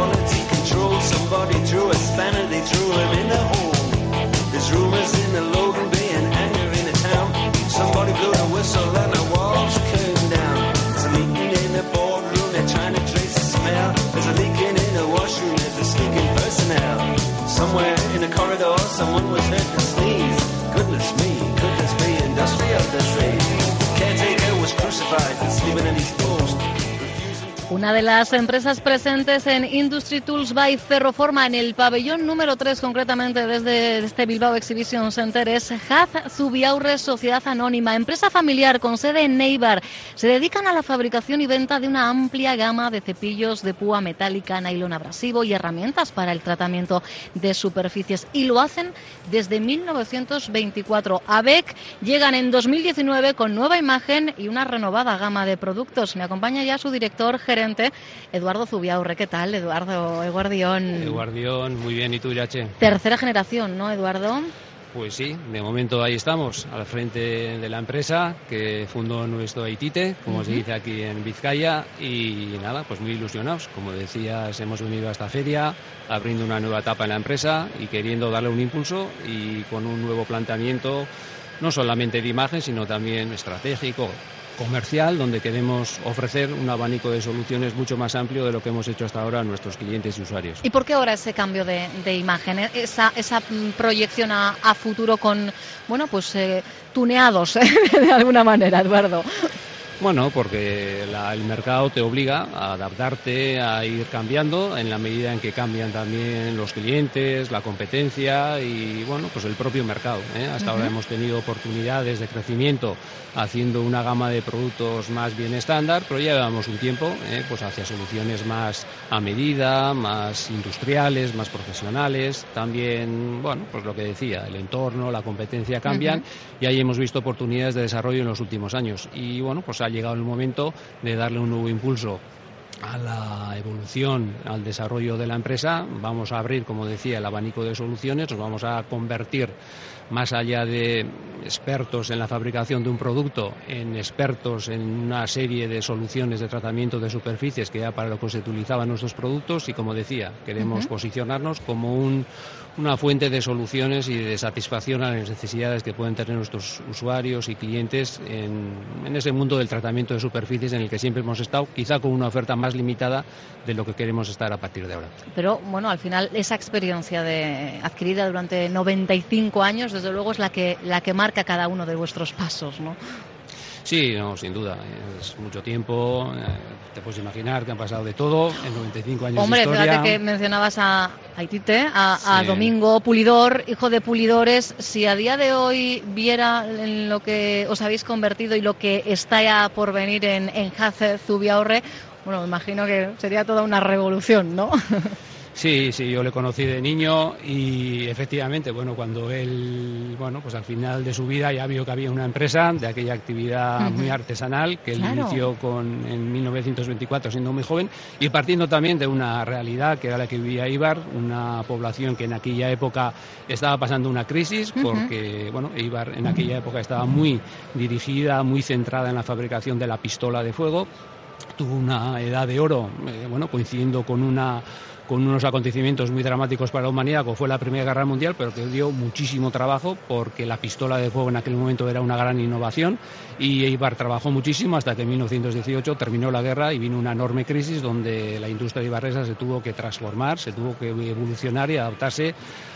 quality control. Somebody drew a spanner, they threw him in the hole. There's rumors in the Logan Bay and anger in the town. Somebody blew the whistle and the walls came down. There's a meeting in the boardroom, they're trying to trace the smell. There's a leaking in the washroom, there's a sneaking personnel. Somewhere in the corridor, someone was heard to sneeze. Goodness me, could this be industrial disease. Caretaker was crucified, sleeping in his post. Una de las empresas presentes en Industry Tools by Ferroforma en el pabellón número 3, concretamente desde este Bilbao Exhibition Center, es Haz Zubiaurre Sociedad Anónima, empresa familiar con sede en Neibar. Se dedican a la fabricación y venta de una amplia gama de cepillos de púa metálica, nylon abrasivo y herramientas para el tratamiento de superficies. Y lo hacen desde 1924. ABEC llegan en 2019 con nueva imagen y una renovada gama de productos. Me acompaña ya su director Eduardo Zubiaurre. ¿Qué tal, Eduardo? Eguardión. Eguardión, muy bien. ¿Y tú, Irache? Tercera generación, ¿no, Eduardo? Pues sí, de momento ahí estamos, al frente de la empresa que fundó nuestro Haitite, como uh -huh. se dice aquí en Vizcaya, y nada, pues muy ilusionados. Como decías, hemos venido a esta feria abriendo una nueva etapa en la empresa y queriendo darle un impulso y con un nuevo planteamiento, no solamente de imagen, sino también estratégico, comercial donde queremos ofrecer un abanico de soluciones mucho más amplio de lo que hemos hecho hasta ahora a nuestros clientes y usuarios. ¿Y por qué ahora ese cambio de, de imagen, esa, esa proyección a, a, futuro con, bueno, pues eh, tuneados de alguna manera, Eduardo? Bueno, porque la, el mercado te obliga a adaptarte, a ir cambiando en la medida en que cambian también los clientes, la competencia y bueno, pues el propio mercado. ¿eh? Hasta uh -huh. ahora hemos tenido oportunidades de crecimiento haciendo una gama de productos más bien estándar, pero ya llevamos un tiempo ¿eh? pues hacia soluciones más a medida, más industriales, más profesionales. También, bueno, pues lo que decía, el entorno, la competencia cambian uh -huh. y ahí hemos visto oportunidades de desarrollo en los últimos años. Y bueno, pues ha llegado el momento de darle un nuevo impulso a la evolución, al desarrollo de la empresa. Vamos a abrir, como decía, el abanico de soluciones, nos vamos a convertir más allá de expertos en la fabricación de un producto, en expertos en una serie de soluciones de tratamiento de superficies que ya para lo que se utilizaban nuestros productos y como decía, queremos uh -huh. posicionarnos como un, una fuente de soluciones y de satisfacción a las necesidades que pueden tener nuestros usuarios y clientes en, en ese mundo del tratamiento de superficies en el que siempre hemos estado, quizá con una oferta más limitada de lo que queremos estar a partir de ahora. Pero bueno, al final esa experiencia de, adquirida durante 95 años, desde luego es la que, la que marca cada uno de vuestros pasos, ¿no? Sí, no, sin duda. Es mucho tiempo. Eh, te puedes imaginar que han pasado de todo en 95 años Hombre, de historia. fíjate que mencionabas a Haitite, a. Domingo Pulidor, hijo de Pulidores. Si a día de hoy viera en lo que os habéis convertido y lo que está ya por venir en, en Hace Zubiaurre, bueno, me imagino que sería toda una revolución, ¿no? Sí, sí, yo le conocí de niño y efectivamente, bueno, cuando él, bueno, pues al final de su vida ya vio que había una empresa de aquella actividad uh -huh. muy artesanal que él inició con, en 1924 siendo muy joven y partiendo también de una realidad que era la que vivía Ibar, una población que en aquella época estaba pasando una crisis porque, uh -huh. bueno, Ibar en aquella época estaba muy dirigida, muy centrada en la fabricación de la pistola de fuego tuvo una edad de oro, eh, bueno, coincidiendo con una con unos acontecimientos muy dramáticos para la humanidad, como fue la Primera Guerra Mundial, pero que dio muchísimo trabajo porque la pistola de fuego en aquel momento era una gran innovación y Eibar trabajó muchísimo hasta que en 1918 terminó la guerra y vino una enorme crisis donde la industria ibarresa se tuvo que transformar, se tuvo que evolucionar y adaptarse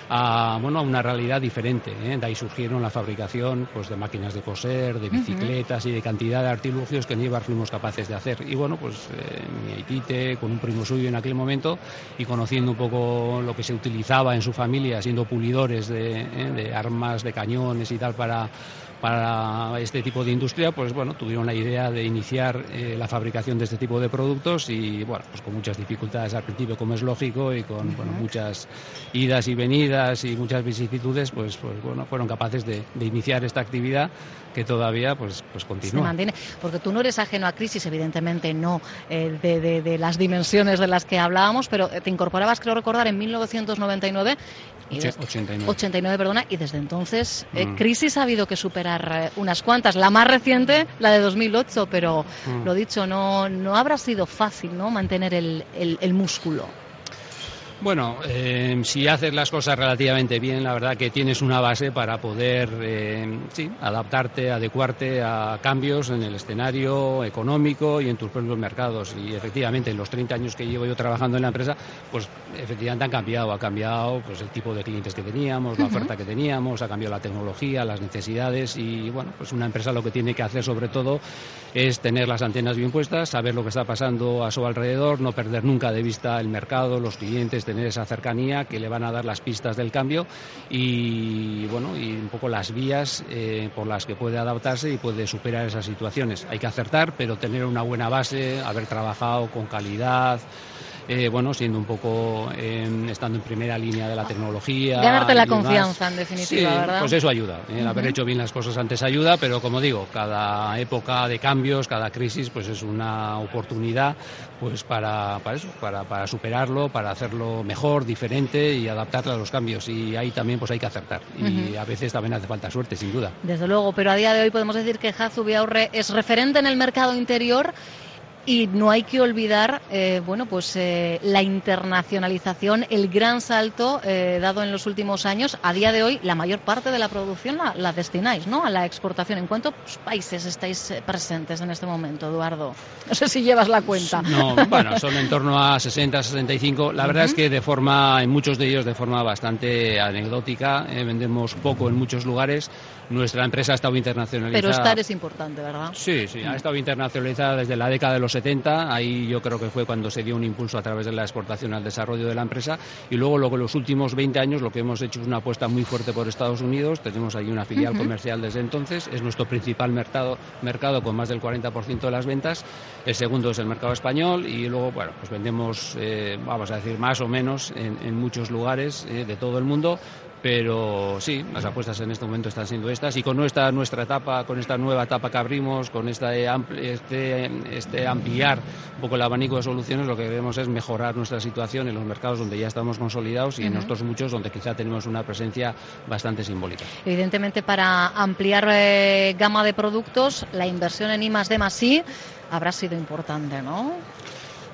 a, bueno, a una realidad diferente. ¿eh? De ahí surgieron la fabricación pues, de máquinas de coser, de bicicletas uh -huh. y de cantidad de artilugios que en Eibar fuimos capaces de hacer. Y bueno, pues eh, mi Haitite, con un primo suyo en aquel momento, y conociendo un poco lo que se utilizaba en su familia, siendo pulidores de, ¿eh? de armas, de cañones y tal para para este tipo de industria, pues bueno, tuvieron la idea de iniciar eh, la fabricación de este tipo de productos y bueno, pues con muchas dificultades al principio, como es lógico, y con uh -huh. bueno, muchas idas y venidas y muchas vicisitudes, pues, pues bueno, fueron capaces de, de iniciar esta actividad que todavía pues, pues continúa. Se mantiene, porque tú no eres ajeno a crisis, evidentemente no, eh, de, de, de, las dimensiones de las que hablábamos, pero te incorporabas, creo recordar, en 1999 y desde, 89. 89, perdona, y desde entonces eh, mm. crisis ha habido que superar eh, unas cuantas. La más reciente, la de 2008, pero mm. lo dicho, no, no habrá sido fácil ¿no? mantener el, el, el músculo. Bueno, eh, si haces las cosas relativamente bien, la verdad que tienes una base para poder eh, sí, adaptarte, adecuarte a cambios en el escenario económico y en tus propios mercados. Y efectivamente, en los 30 años que llevo yo trabajando en la empresa, pues efectivamente han cambiado. Ha cambiado pues, el tipo de clientes que teníamos, la oferta que teníamos, ha cambiado la tecnología, las necesidades. Y bueno, pues una empresa lo que tiene que hacer sobre todo es tener las antenas bien puestas, saber lo que está pasando a su alrededor, no perder nunca de vista el mercado, los clientes, tener esa cercanía que le van a dar las pistas del cambio y bueno y un poco las vías eh, por las que puede adaptarse y puede superar esas situaciones. Hay que acertar, pero tener una buena base, haber trabajado con calidad, eh, bueno, siendo un poco, estando en primera línea de la tecnología. Ganarte la confianza, en definitiva, sí, ¿verdad? Pues eso ayuda. El haber hecho bien las cosas antes ayuda, pero como digo, cada época de cambios, cada crisis, pues es una oportunidad pues para, para eso, para, para superarlo, para hacerlo mejor, diferente y adaptarlo a los cambios. Y ahí también pues hay que acertar. Y a veces también hace falta suerte, sin duda. Desde luego, pero a día de hoy podemos decir que Hazu Biaurre es referente en el mercado interior y no hay que olvidar, eh, bueno, pues eh, la internacionalización, el gran salto eh, dado en los últimos años. A día de hoy, la mayor parte de la producción la, destináis, ¿no? A la exportación. ¿En cuántos países estáis presentes en este momento, Eduardo? No sé si llevas la cuenta. No, bueno, son en torno a 60, 65. La verdad es que de forma, en muchos de ellos, de forma bastante anecdótica, vendemos poco en muchos lugares. Nuestra empresa ha estado internacionalizada. Pero estar es importante, ¿verdad? Sí, sí, ha estado internacionalizada desde la década de los 70. Ahí yo creo que fue cuando se dio un impulso a través de la exportación al desarrollo de la empresa. Y luego, luego en los últimos 20 años, lo que hemos hecho es una apuesta muy fuerte por Estados Unidos. Tenemos ahí una filial comercial desde entonces. Es nuestro principal mercado, mercado con más del 40% de las ventas. El segundo es el mercado español. Y luego, bueno, pues vendemos, eh, vamos a decir, más o menos en, muchos lugares eh, de todo el mundo pero sí, las apuestas en este momento están siendo estas y con nuestra nuestra etapa, con esta nueva etapa que abrimos, con esta este, este ampliar un poco el abanico de soluciones, lo que queremos es mejorar nuestra situación en los mercados donde ya estamos consolidados y en otros muchos donde quizá tenemos una presencia bastante simbólica. Evidentemente, para ampliar eh, gama de productos, la inversión en I más D más I habrá sido importante, ¿no?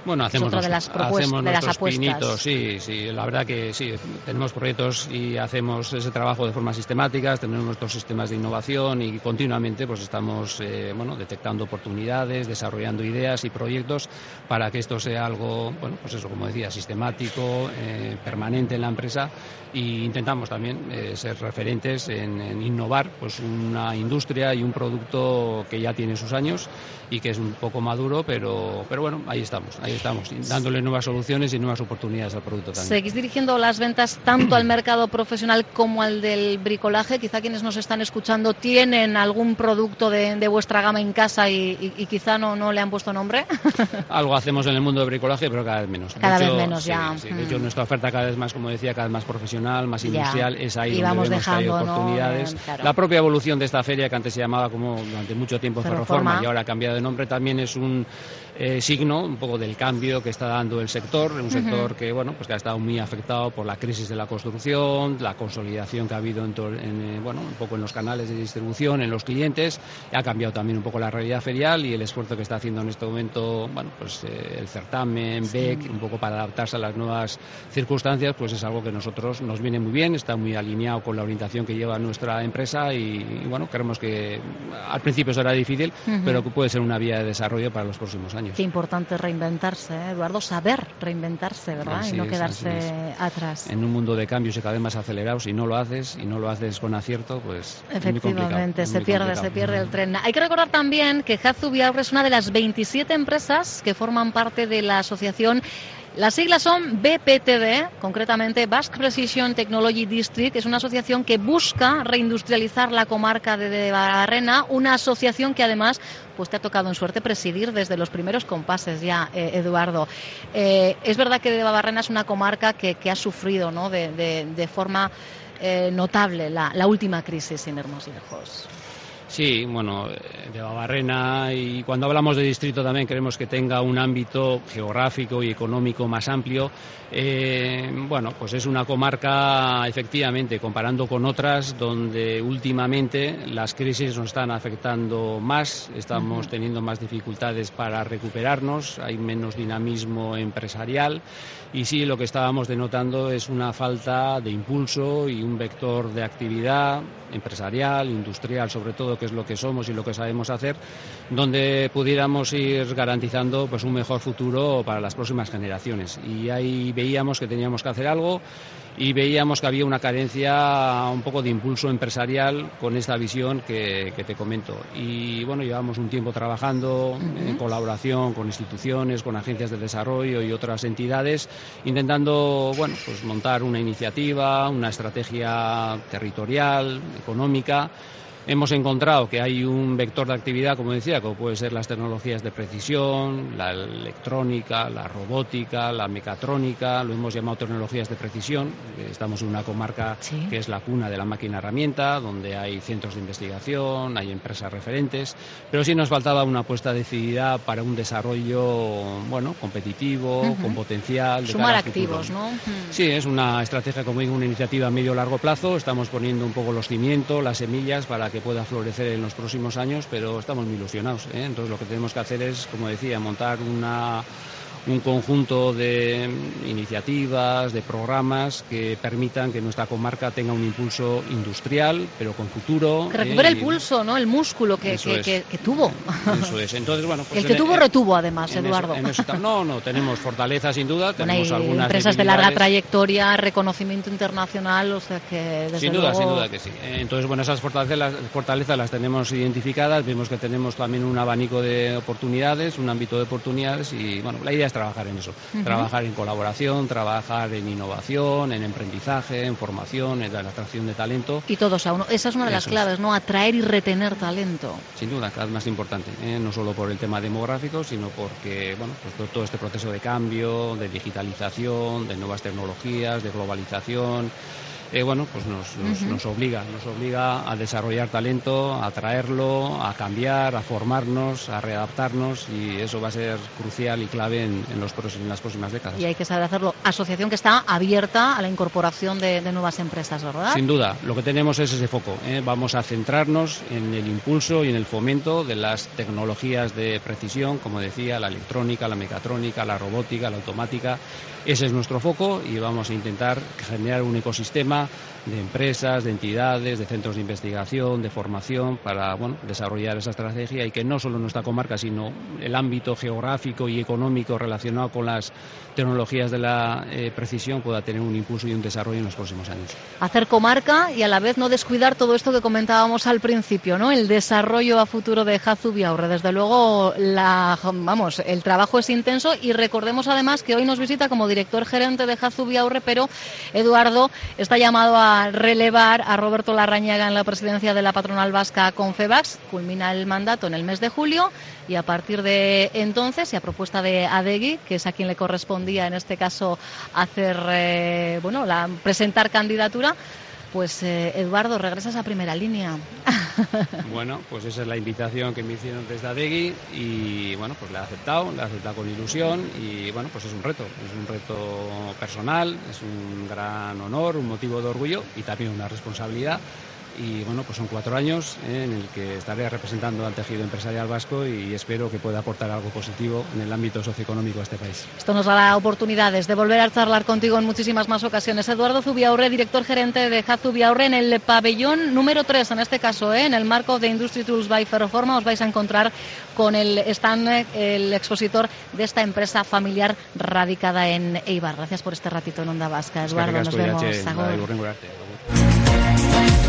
Bueno, hacemos, de las hacemos de nuestros pinitos, sí, sí, la verdad que sí, tenemos proyectos y hacemos ese trabajo de forma sistemática, tenemos nuestros sistemas de innovación y continuamente pues estamos eh, bueno, detectando oportunidades, desarrollando ideas y proyectos para que esto sea algo, bueno, pues eso, como decía, sistemático, eh, permanente en la empresa e intentamos también eh, ser referentes en, en innovar pues una industria y un producto que ya tiene sus años y que es un poco maduro, pero, pero bueno, ahí estamos estamos, dándole nuevas soluciones y nuevas oportunidades al producto también. Seguís dirigiendo las ventas tanto al mercado profesional como al del bricolaje. Quizá quienes nos están escuchando tienen algún producto de, vuestra gama en casa y, quizá no, no le han puesto nombre. Algo hacemos en el mundo del bricolaje, pero cada vez menos. Cada vez menos, ya. De hecho, mm. nuestra oferta cada vez más, como decía, cada vez más profesional, más industrial, es ahí y donde vamos vemos dejando, oportunidades. La propia evolución de esta feria, que antes se llamaba como durante mucho tiempo Ferroforma y ahora ha cambiado de nombre, también es un eh, signo un poco del cambio que está dando el sector, un sector que bueno pues que ha estado muy afectado por la crisis de la construcción, la consolidación que ha habido en, eh, bueno un poco en los canales de distribución, en los clientes, ha cambiado también un poco la realidad ferial y el esfuerzo que está haciendo en este momento, bueno pues eh, el certamen, BEC, un poco para adaptarse a las nuevas circunstancias, pues es algo que nosotros nos viene muy bien, está muy alineado con la orientación que lleva nuestra empresa y, bueno creemos que al principio será difícil, pero que puede ser una vía de desarrollo para los próximos años. Qué importante reinventarse, ¿eh, Eduardo, saber reinventarse, ¿verdad? y no quedarse atrás. En un mundo de cambios y cada vez más acelerados, si no lo haces y no lo haces con acierto, pues. Efectivamente, se pierde, se pierde el tren. Hay que recordar también que Hazu es una de las 27 empresas que forman parte de la asociación las siglas son BPTD, concretamente Basque Precision Technology District, es una asociación que busca reindustrializar la comarca de Debarrena, una asociación que además pues te ha tocado en suerte presidir desde los primeros compases ya, eh, Eduardo. Eh, es verdad que Debarrena es una comarca que, ha sufrido ¿no? de, forma eh, notable la, la última crisis, más lejos. Sí, bueno, de Babarrena y cuando hablamos de distrito también queremos que tenga un ámbito geográfico y económico más amplio. Eh, bueno, pues es una comarca, efectivamente, comparando con otras, donde últimamente las crisis nos están afectando más, estamos teniendo más dificultades para recuperarnos, hay menos dinamismo empresarial y sí, lo que estábamos denotando es una falta de impulso y un vector de actividad empresarial, industrial, sobre todo que es lo que somos y lo que sabemos hacer, donde pudiéramos ir garantizando pues un mejor futuro para las próximas generaciones. Y ahí veíamos que teníamos que hacer algo y veíamos que había una carencia un poco de impulso empresarial con esta visión que, te comento. Y bueno, llevamos un tiempo trabajando en colaboración con instituciones, con agencias de desarrollo y otras entidades, intentando bueno, pues montar una iniciativa, una estrategia territorial, económica Hemos encontrado que hay un vector de actividad, como decía, como puede ser las tecnologías de precisión, la electrónica, la robótica, la mecatrónica, lo hemos llamado tecnologías de precisión. Estamos en una comarca que es la cuna de la máquina herramienta, donde hay centros de investigación, hay empresas referentes, pero sí nos faltaba una apuesta decidida para un desarrollo, bueno, competitivo, con potencial. De Sumar activos, ¿no? Sí, es una estrategia, como digo, una iniciativa a medio largo plazo. Estamos poniendo un poco los cimientos, las semillas para que pueda florecer en los próximos años, pero estamos muy ilusionados. ¿eh? Entonces lo que tenemos que hacer es, como decía, montar una un conjunto de iniciativas, de programas que permitan que nuestra comarca tenga un impulso industrial, pero con futuro. Que recupere el pulso, ¿no? El músculo que, que, tuvo. Eso es. Entonces, bueno, pues el que tuvo, retuvo además, Eduardo. no, no, tenemos fortaleza sin duda. Tenemos algunas empresas de larga trayectoria, reconocimiento internacional, o sea que. Desde sin duda, sin duda que sí. Entonces, bueno, esas fortalezas las, fortalezas las tenemos identificadas. Vemos que tenemos también un abanico de oportunidades, un ámbito de oportunidades y, bueno, la idea es trabajar en eso, trabajar en colaboración, trabajar en innovación, en emprendizaje, en formación, en la atracción de talento. Y todos a uno. Esa es una de las claves, ¿no? Atraer y retener talento. Sin duda, cada vez más importante, ¿eh? no solo por el tema demográfico, sino porque, bueno, pues todo este proceso de cambio, de digitalización, de nuevas tecnologías, de globalización. Eh, bueno, pues nos, nos, obliga, nos obliga a desarrollar talento, a traerlo, a cambiar, a formarnos, a readaptarnos y eso va a ser crucial y clave en, los, en las próximas décadas. Y hay que saber hacerlo. Asociación que está abierta a la incorporación de, nuevas empresas, ¿verdad? Sin duda, lo que tenemos es ese foco. ¿eh? Vamos a centrarnos en el impulso y en el fomento de las tecnologías de precisión, como decía, la electrónica, la mecatrónica, la robótica, la automática. Ese es nuestro foco y vamos a intentar generar un ecosistema de empresas, de entidades, de centros de investigación, de formación para bueno, desarrollar esa estrategia y que no solo nuestra comarca, sino el ámbito geográfico y económico relacionado con las tecnologías de la eh, precisión pueda tener un impulso y un desarrollo en los próximos años. Hacer comarca y a la vez no descuidar todo esto que comentábamos al principio, ¿no? El desarrollo a futuro de Jazubiaurre. Desde luego, vamos, el trabajo es intenso y recordemos además que hoy nos visita como director gerente de Jazubiaurre, pero Eduardo está ya llamado a relevar a Roberto Larrañaga en la presidencia de la patronal vasca Confebax. Culmina el mandato en el mes de julio y a partir de entonces, y a propuesta de Adegui, que es a quien le correspondía en este caso hacer, eh, bueno, la, presentar candidatura, pues eh, Eduardo, regresas a primera línea. Bueno, pues esa es la invitación que me hicieron desde Adegui y bueno, pues la he aceptado, la he aceptado con ilusión y bueno, pues es un reto, es un reto personal, es un gran honor, un motivo de orgullo y también una responsabilidad y bueno, pues son cuatro años eh, en el que estaré representando al tejido empresarial vasco y espero que pueda aportar algo positivo en el ámbito socioeconómico a este país. Esto nos dará oportunidades de volver a charlar contigo en muchísimas más ocasiones. Eduardo Zubiaurre, director gerente de Haz Zubiaurre en el pabellón número 3, en este caso, eh, en el marco de Industry Tools by Ferroforma, os vais a encontrar con el stand, el expositor de esta empresa familiar radicada en Eibar. Gracias por este ratito en Onda Vasca. Eduardo, nos vemos.